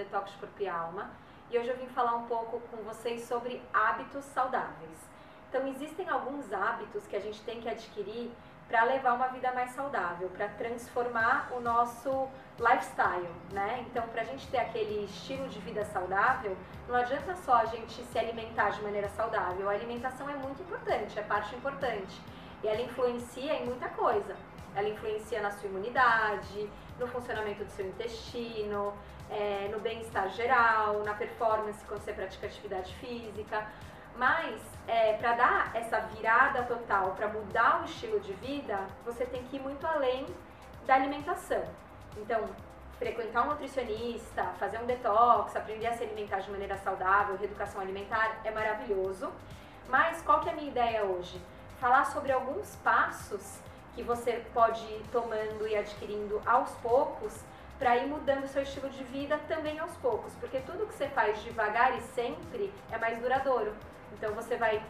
Detox Corpo e Alma, e hoje eu vim falar um pouco com vocês sobre hábitos saudáveis. Então, existem alguns hábitos que a gente tem que adquirir para levar uma vida mais saudável, para transformar o nosso lifestyle, né? Então, para a gente ter aquele estilo de vida saudável, não adianta só a gente se alimentar de maneira saudável. A alimentação é muito importante, é parte importante. E ela influencia em muita coisa. Ela influencia na sua imunidade, no funcionamento do seu intestino, é, no bem-estar geral, na performance quando você pratica atividade física. Mas é, para dar essa virada total, para mudar o estilo de vida, você tem que ir muito além da alimentação. Então, frequentar um nutricionista, fazer um detox, aprender a se alimentar de maneira saudável, reeducação alimentar é maravilhoso. Mas qual que é a minha ideia hoje? Falar sobre alguns passos que você pode ir tomando e adquirindo aos poucos para ir mudando seu estilo de vida também aos poucos, porque tudo que você faz devagar e sempre é mais duradouro. Então você vai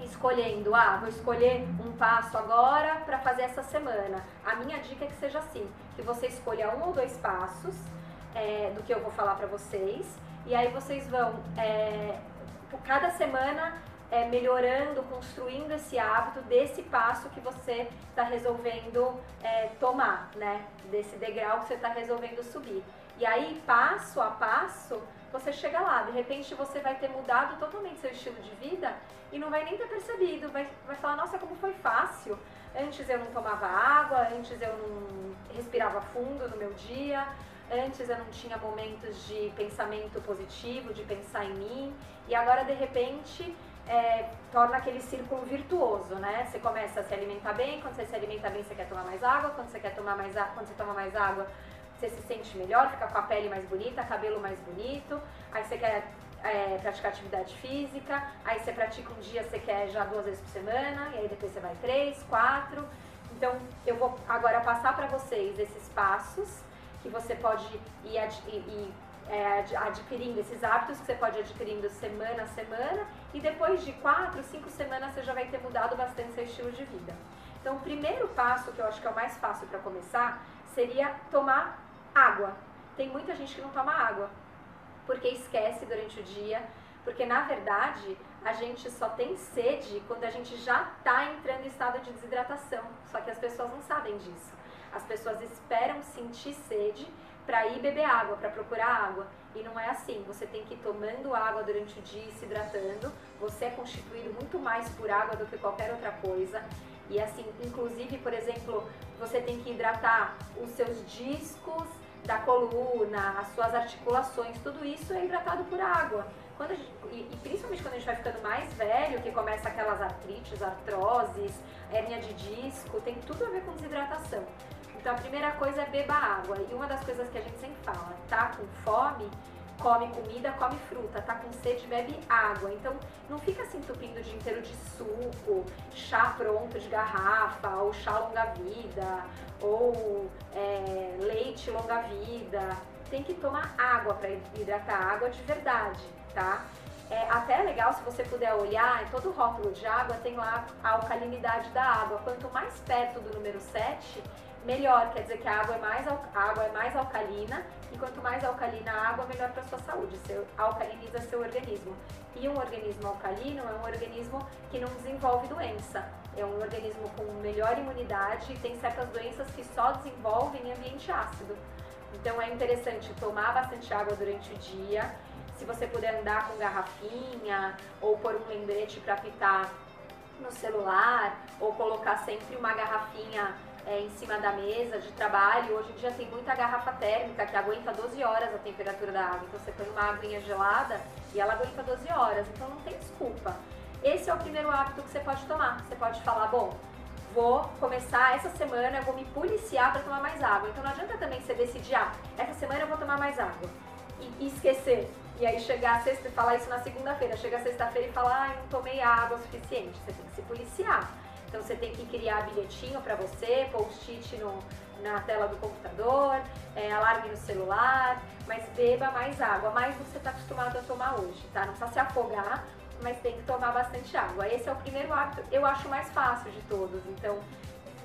escolhendo, ah, vou escolher um passo agora para fazer essa semana. A minha dica é que seja assim, que você escolha um ou dois passos é, do que eu vou falar para vocês, e aí vocês vão, é, cada semana, é, melhorando, construindo esse hábito desse passo que você está resolvendo é, tomar, né? Desse degrau que você está resolvendo subir. E aí, passo a passo, você chega lá. De repente, você vai ter mudado totalmente seu estilo de vida e não vai nem ter percebido. Vai, vai falar, nossa, como foi fácil. Antes eu não tomava água, antes eu não respirava fundo no meu dia, antes eu não tinha momentos de pensamento positivo, de pensar em mim. E agora, de repente, é, torna aquele círculo virtuoso, né? Você começa a se alimentar bem, quando você se alimenta bem, você quer tomar mais água, quando você quer tomar mais água, quando você toma mais água, você se sente melhor, fica com a pele mais bonita, cabelo mais bonito, aí você quer é, praticar atividade física, aí você pratica um dia, você quer já duas vezes por semana, e aí depois você vai três, quatro. Então, eu vou agora passar para vocês esses passos que você pode ir, ir é, adquirindo esses hábitos que você pode ir adquirindo semana a semana e depois de quatro, cinco semanas você já vai ter mudado bastante seu estilo de vida. Então, o primeiro passo, que eu acho que é o mais fácil para começar, seria tomar água. Tem muita gente que não toma água porque esquece durante o dia, porque na verdade a gente só tem sede quando a gente já está entrando em estado de desidratação. Só que as pessoas não sabem disso. As pessoas esperam sentir sede para ir beber água, para procurar água. E não é assim. Você tem que ir tomando água durante o dia e se hidratando. Você é constituído muito mais por água do que qualquer outra coisa. E assim, inclusive, por exemplo, você tem que hidratar os seus discos da coluna, as suas articulações, tudo isso é hidratado por água. Gente, e, e, principalmente quando a gente vai ficando mais velho, que começa aquelas artrites, artroses, hérnia de disco, tem tudo a ver com desidratação. Então a primeira coisa é beba água. E uma das coisas que a gente sempre fala, tá com fome, come comida, come fruta, tá com sede, bebe água. Então não fica se entupindo o dia inteiro de suco, chá pronto de garrafa, ou chá longa-vida, ou é, leite longa-vida. Tem que tomar água para hidratar água de verdade, tá? É até legal se você puder olhar, em todo rótulo de água tem lá a alcalinidade da água. Quanto mais perto do número 7, melhor, quer dizer que a água é mais, a água é mais alcalina e quanto mais alcalina a água, melhor para a sua saúde, você alcaliniza seu organismo. E um organismo alcalino é um organismo que não desenvolve doença, é um organismo com melhor imunidade e tem certas doenças que só desenvolvem em ambiente ácido. Então é interessante tomar bastante água durante o dia, se você puder andar com garrafinha ou pôr um lembrete para apitar no celular ou colocar sempre uma garrafinha é, em cima da mesa de trabalho. Hoje em dia tem muita garrafa térmica que aguenta 12 horas a temperatura da água. Então você põe uma aguinha gelada e ela aguenta 12 horas. Então não tem desculpa. Esse é o primeiro hábito que você pode tomar. Você pode falar, bom, vou começar essa semana, eu vou me policiar para tomar mais água. Então não adianta também você decidir, ah, essa semana eu vou tomar mais água. e esquecer. E aí chegar a sexta, falar isso na segunda-feira, chega sexta-feira e falar, ah, não tomei água o suficiente. Você tem que se policiar. Então você tem que criar bilhetinho para você, post-it na tela do computador, é, alarme no celular, mas beba mais água, mais do que você está acostumado a tomar hoje, tá? Não precisa se afogar, mas tem que tomar bastante água. Esse é o primeiro hábito, eu acho mais fácil de todos. Então,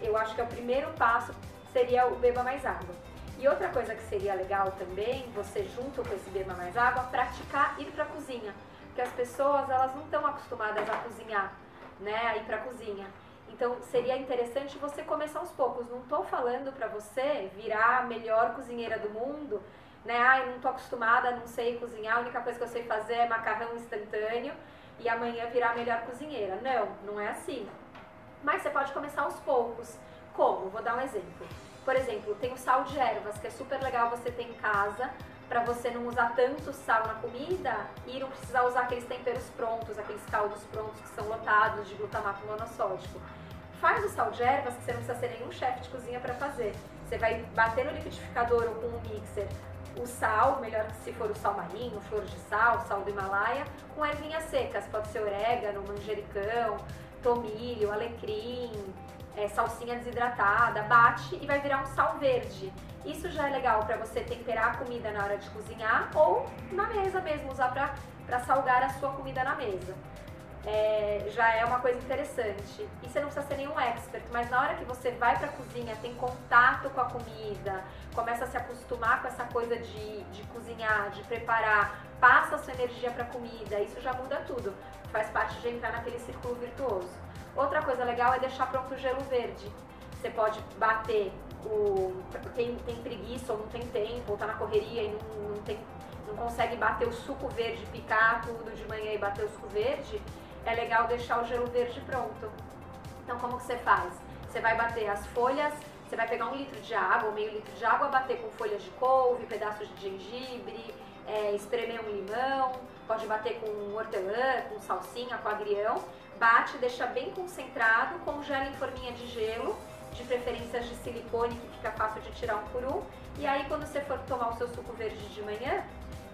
eu acho que o primeiro passo seria o beba mais água. E outra coisa que seria legal também, você junto com esse beba mais água, praticar ir para a cozinha, porque as pessoas elas não estão acostumadas a cozinhar, né, a ir para a cozinha. Então seria interessante você começar aos poucos. Não estou falando para você virar a melhor cozinheira do mundo, né? Ai, não estou acostumada, não sei cozinhar, a única coisa que eu sei fazer é macarrão instantâneo e amanhã virar a melhor cozinheira. Não, não é assim. Mas você pode começar aos poucos. Como? Vou dar um exemplo. Por exemplo, tem o sal de ervas, que é super legal você ter em casa, para você não usar tanto sal na comida e não precisar usar aqueles temperos prontos, aqueles caldos prontos que são lotados de glutamato monossódico. Faz o sal de ervas que você não precisa ser nenhum chefe de cozinha para fazer. Você vai bater no liquidificador ou com um mixer o sal, melhor se for o sal marinho, flor de sal, sal do Himalaia, com ervinhas secas, pode ser orégano, manjericão, tomilho, alecrim, é, salsinha desidratada, bate e vai virar um sal verde. Isso já é legal para você temperar a comida na hora de cozinhar ou na mesa mesmo, usar para salgar a sua comida na mesa. É, já é uma coisa interessante. E você não precisa ser nenhum expert, mas na hora que você vai para a cozinha, tem contato com a comida, começa a se acostumar com essa coisa de, de cozinhar, de preparar, passa a sua energia para a comida, isso já muda tudo. Faz parte de entrar naquele círculo virtuoso. Outra coisa legal é deixar pronto o gelo verde. Você pode bater o. Quem tem preguiça ou não tem tempo, ou tá na correria e não, não, tem, não consegue bater o suco verde, picar tudo de manhã e bater o suco verde, é legal deixar o gelo verde pronto. Então como que você faz? Você vai bater as folhas, você vai pegar um litro de água, meio litro de água, bater com folhas de couve, pedaços de gengibre, é, espremer um limão, pode bater com hortelã, com salsinha, com agrião bate, deixa bem concentrado, congela em forminha de gelo, de preferência de silicone, que fica fácil de tirar um por um. E aí, quando você for tomar o seu suco verde de manhã,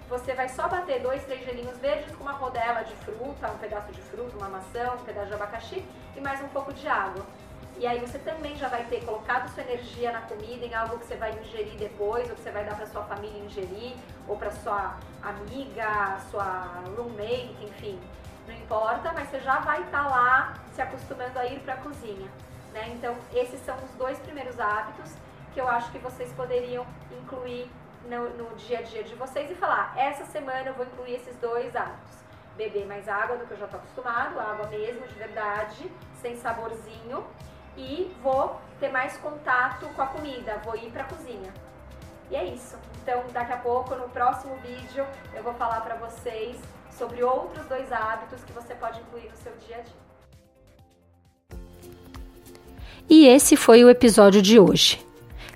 você vai só bater dois, três gelinhos verdes com uma rodela de fruta, um pedaço de fruta, uma maçã, um pedaço de abacaxi e mais um pouco de água. E aí você também já vai ter colocado sua energia na comida, em algo que você vai ingerir depois, ou que você vai dar para sua família ingerir, ou para sua amiga, sua roommate, enfim não importa, mas você já vai estar tá lá se acostumando a ir para a cozinha. Né? Então, esses são os dois primeiros hábitos que eu acho que vocês poderiam incluir no, no dia a dia de vocês e falar: essa semana eu vou incluir esses dois hábitos. Beber mais água do que eu já estou acostumado, água mesmo, de verdade, sem saborzinho, e vou ter mais contato com a comida, vou ir para a cozinha. E é isso. Então, daqui a pouco, no próximo vídeo, eu vou falar para vocês sobre outros dois hábitos que você pode incluir no seu dia a dia. E esse foi o episódio de hoje.